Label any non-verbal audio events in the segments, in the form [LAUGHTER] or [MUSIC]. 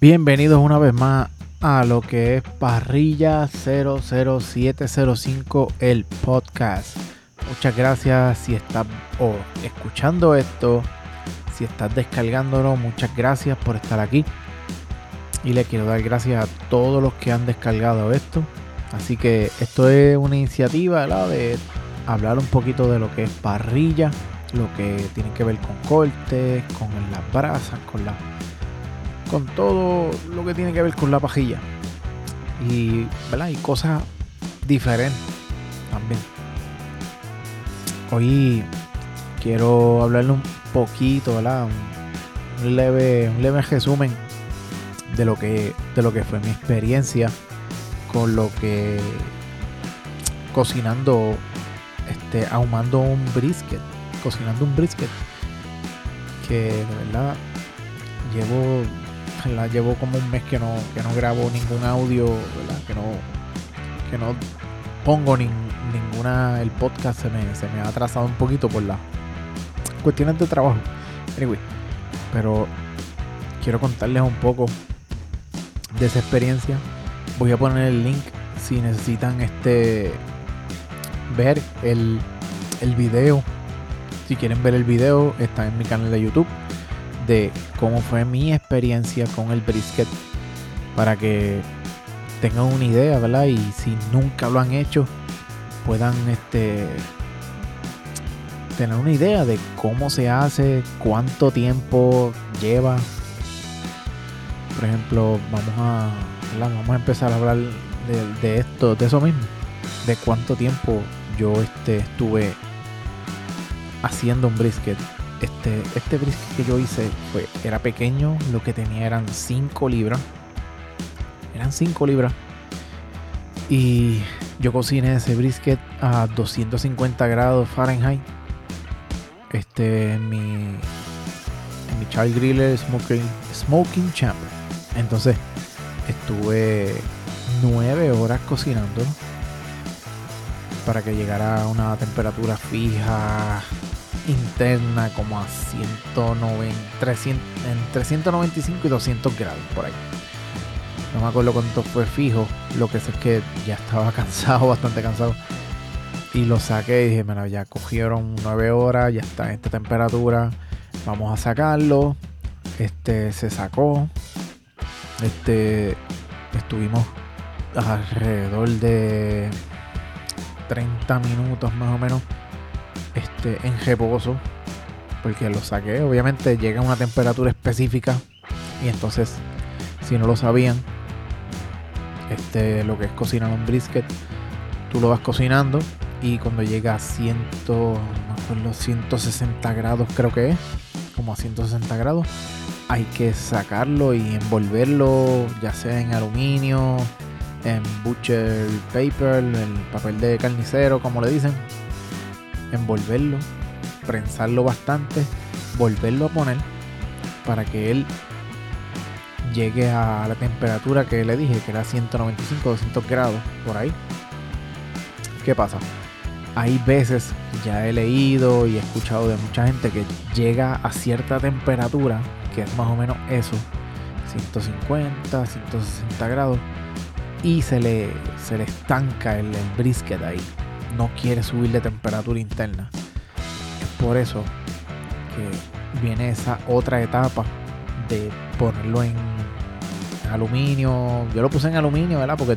Bienvenidos una vez más a lo que es Parrilla 00705, el podcast. Muchas gracias si estás escuchando esto, si estás descargándolo, muchas gracias por estar aquí. Y le quiero dar gracias a todos los que han descargado esto. Así que esto es una iniciativa de hablar un poquito de lo que es parrilla, lo que tiene que ver con cortes, con las brasas, con la con todo lo que tiene que ver con la pajilla. Y, ¿verdad? y cosas diferentes también. Hoy quiero hablarle un poquito, ¿verdad? Un, leve, un leve resumen de lo que de lo que fue mi experiencia con lo que cocinando este ahumando un brisket cocinando un brisket que de verdad llevo la llevo como un mes que no, que no grabo ningún audio, Que no, que no pongo ninguna. El podcast se me, ha atrasado un poquito por las cuestiones de trabajo. Pero quiero contarles un poco de esa experiencia. Voy a poner el link si necesitan este ver el, el video. Si quieren ver el video, está en mi canal de YouTube de cómo fue mi experiencia con el brisket para que tengan una idea, ¿verdad? Y si nunca lo han hecho, puedan este tener una idea de cómo se hace, cuánto tiempo lleva. Por ejemplo, vamos a, vamos a empezar a hablar de, de, esto, de eso mismo, de cuánto tiempo yo este, estuve haciendo un brisket este, este brisket que yo hice fue, era pequeño, lo que tenía eran 5 libras. Eran 5 libras. Y yo cociné ese brisket a 250 grados Fahrenheit. Este, mi, mi Child Griller Smoking, Smoking Champ. Entonces, estuve 9 horas cocinando para que llegara a una temperatura fija interna como a 190, 300, entre 195 y 200 grados por ahí. No me acuerdo cuánto fue fijo. Lo que sé es que ya estaba [LAUGHS] cansado, bastante cansado. Y lo saqué y dije, mira, ya cogieron 9 horas, ya está en esta temperatura. Vamos a sacarlo. Este se sacó. Este estuvimos alrededor de 30 minutos más o menos este, en reposo, porque lo saqué. Obviamente llega a una temperatura específica y entonces, si no lo sabían, este, lo que es cocinar un brisket, tú lo vas cocinando y cuando llega a 100, no 160 grados creo que es, como a 160 grados, hay que sacarlo y envolverlo, ya sea en aluminio, en butcher paper, el papel de carnicero, como le dicen, envolverlo, prensarlo bastante, volverlo a poner para que él llegue a la temperatura que le dije, que era 195, 200 grados, por ahí. ¿Qué pasa? Hay veces, ya he leído y he escuchado de mucha gente que llega a cierta temperatura, que es más o menos eso, 150, 160 grados, y se le, se le estanca el, el brisket ahí no quiere subir de temperatura interna. Es por eso que viene esa otra etapa de ponerlo en aluminio. Yo lo puse en aluminio, ¿verdad? Porque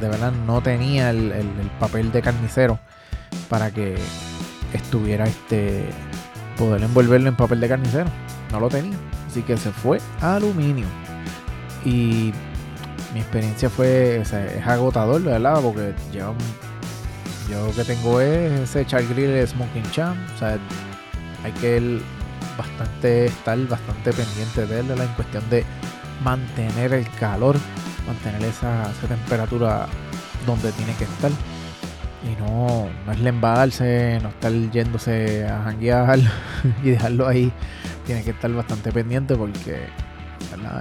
de verdad no tenía el, papel de carnicero para que estuviera este poder envolverlo en papel de carnicero. No lo tenía. Así que se fue a aluminio. Y mi experiencia fue, es agotador, ¿verdad? Porque lleva un yo lo que tengo es ese char grill Smoking Champ. O sea, hay que bastante estar bastante pendiente de él en cuestión de mantener el calor, mantener esa, temperatura donde tiene que estar. Y no, no es lembarse, no estar yéndose a janguear [LAUGHS] y dejarlo ahí. Tiene que estar bastante pendiente porque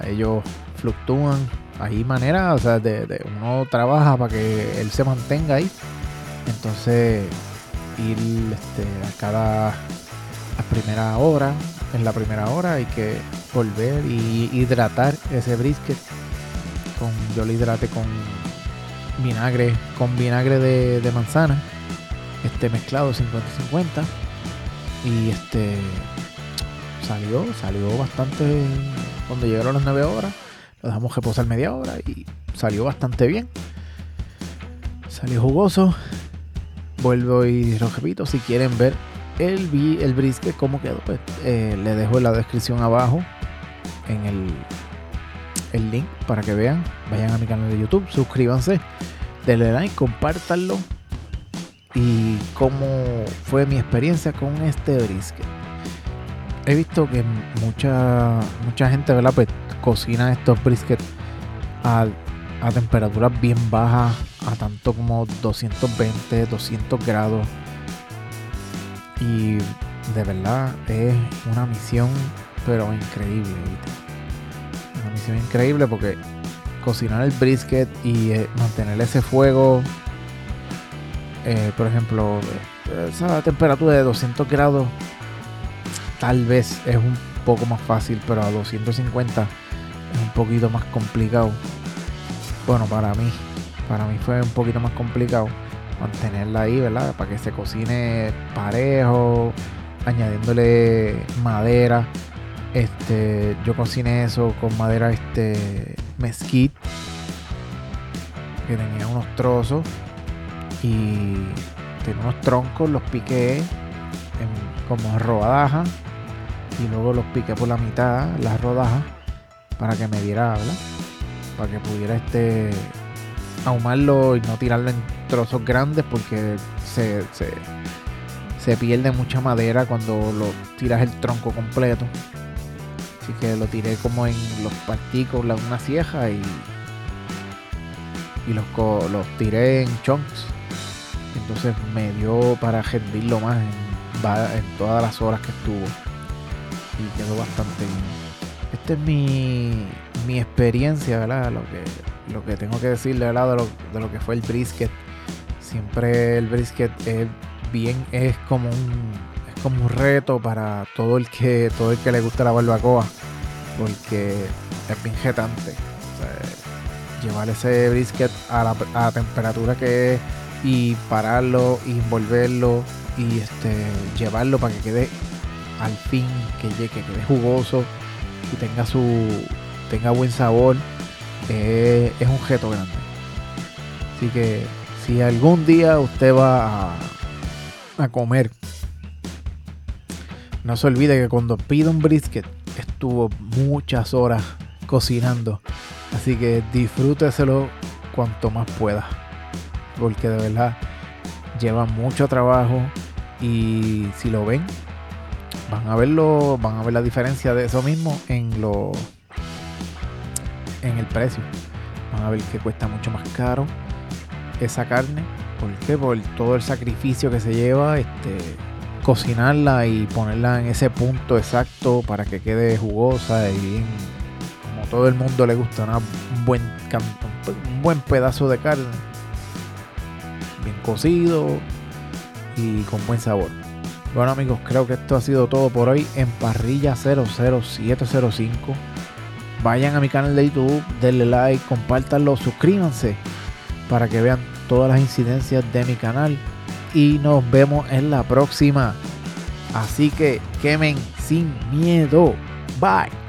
ellos fluctúan. Hay maneras, o sea, de, uno trabaja para que él se mantenga ahí entonces, ir este, a cada primera hora, en la primera hora hay que volver y hidratar ese brisket. Con, yo lo hidrate con vinagre, con vinagre de, de manzana, este mezclado 50-50. Y este salió, salió bastante cuando llegaron las 9 horas. Lo dejamos reposar media hora y salió bastante bien. Salió jugoso. Vuelvo y lo repito, si quieren ver el, el brisket cómo quedó, pues eh, le dejo en la descripción abajo en el, el link para que vean. Vayan a mi canal de YouTube, suscríbanse, denle like, compártanlo. Y cómo fue mi experiencia con este brisket. He visto que mucha, mucha gente. Pues cocina estos briskets a, a temperaturas bien bajas, a tanto como 220, 200 grados y de verdad es una misión, pero increíble. Una misión increíble porque cocinar el brisket y eh, mantener ese fuego, eh, por ejemplo, esa temperatura de 200 grados, tal vez es un poco más fácil, pero a 250 es un poquito más complicado. Bueno, para mí, para mí fue un poquito más complicado mantenerla ahí, ¿verdad? Para que se cocine parejo, añadiéndole madera. Este, yo cociné eso con madera este mezquite que tenía unos trozos y tenía unos troncos, los piqué en, como rodajas y luego los piqué por la mitad, las rodajas, para que me diera, ¿verdad? Para que pudiera este ahumarlo y no tirarlo en trozos grandes porque se, se, pierde mucha madera cuando lo tiras el tronco completo. Así que lo tiré como en los partículas, una cieja y, y los, los tiré en chunks. Entonces me dio para rendirlo más en, en todas las horas que estuvo. Y quedó bastante bien. Esta es mi, mi experiencia, ¿verdad? Lo que, lo que tengo que decirle, ¿verdad? De lo, de lo que fue el brisket Siempre el brisket es bien, es como un, es como un reto para todo el que, todo el que le gusta la barbacoa, porque es bien jetante. llevar ese brisket a la, temperatura que es y pararlo, y envolverlo y este llevarlo para que quede al fin, que, que quede jugoso y tenga su tenga buen sabor. Es un reto grande. Así que si algún día usted va a, comer, no se olvide que cuando pide un brisket estuvo muchas horas cocinando. Así que disfrúteselo cuanto más pueda. Porque de verdad lleva mucho trabajo. Y si lo ven, van a verlo, van a ver la diferencia de eso mismo en lo en el precio. Van a ver que cuesta mucho más caro esa carne. ¿Por qué? Por todo el sacrificio que se lleva, este, cocinarla y ponerla en ese punto exacto para que quede jugosa y bien, como todo el mundo le gusta, un, buen, un buen pedazo de carne, bien cocido y con buen sabor. Bueno amigos, creo que esto ha sido todo por hoy en Parrilla 00705. Vayan a mi canal de YouTube, denle like, compártanlo, suscríbanse para que vean todas las incidencias de mi canal. Y nos vemos en la próxima. Así que quemen sin miedo. Bye.